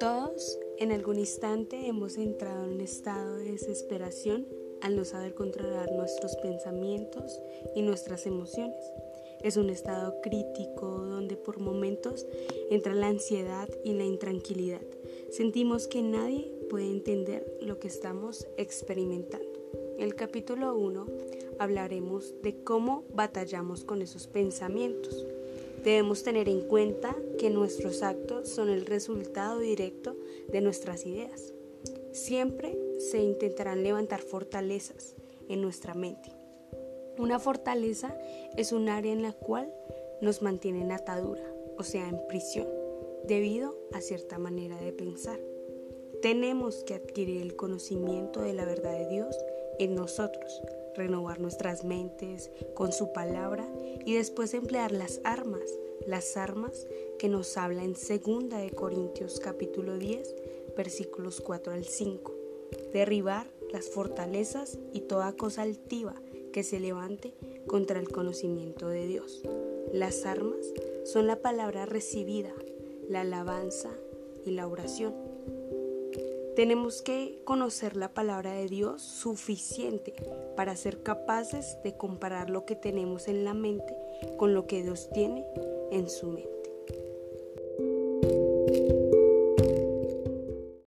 Todos en algún instante hemos entrado en un estado de desesperación al no saber controlar nuestros pensamientos y nuestras emociones. Es un estado crítico donde por momentos entra la ansiedad y la intranquilidad. Sentimos que nadie puede entender lo que estamos experimentando. El capítulo 1 hablaremos de cómo batallamos con esos pensamientos. Debemos tener en cuenta que nuestros actos son el resultado directo de nuestras ideas. Siempre se intentarán levantar fortalezas en nuestra mente. Una fortaleza es un área en la cual nos mantiene en atadura, o sea, en prisión, debido a cierta manera de pensar. Tenemos que adquirir el conocimiento de la verdad en nosotros, renovar nuestras mentes con su palabra y después emplear las armas, las armas que nos habla en 2 de Corintios capítulo 10, versículos 4 al 5. Derribar las fortalezas y toda cosa altiva que se levante contra el conocimiento de Dios. Las armas son la palabra recibida, la alabanza y la oración. Tenemos que conocer la palabra de Dios suficiente para ser capaces de comparar lo que tenemos en la mente con lo que Dios tiene en su mente.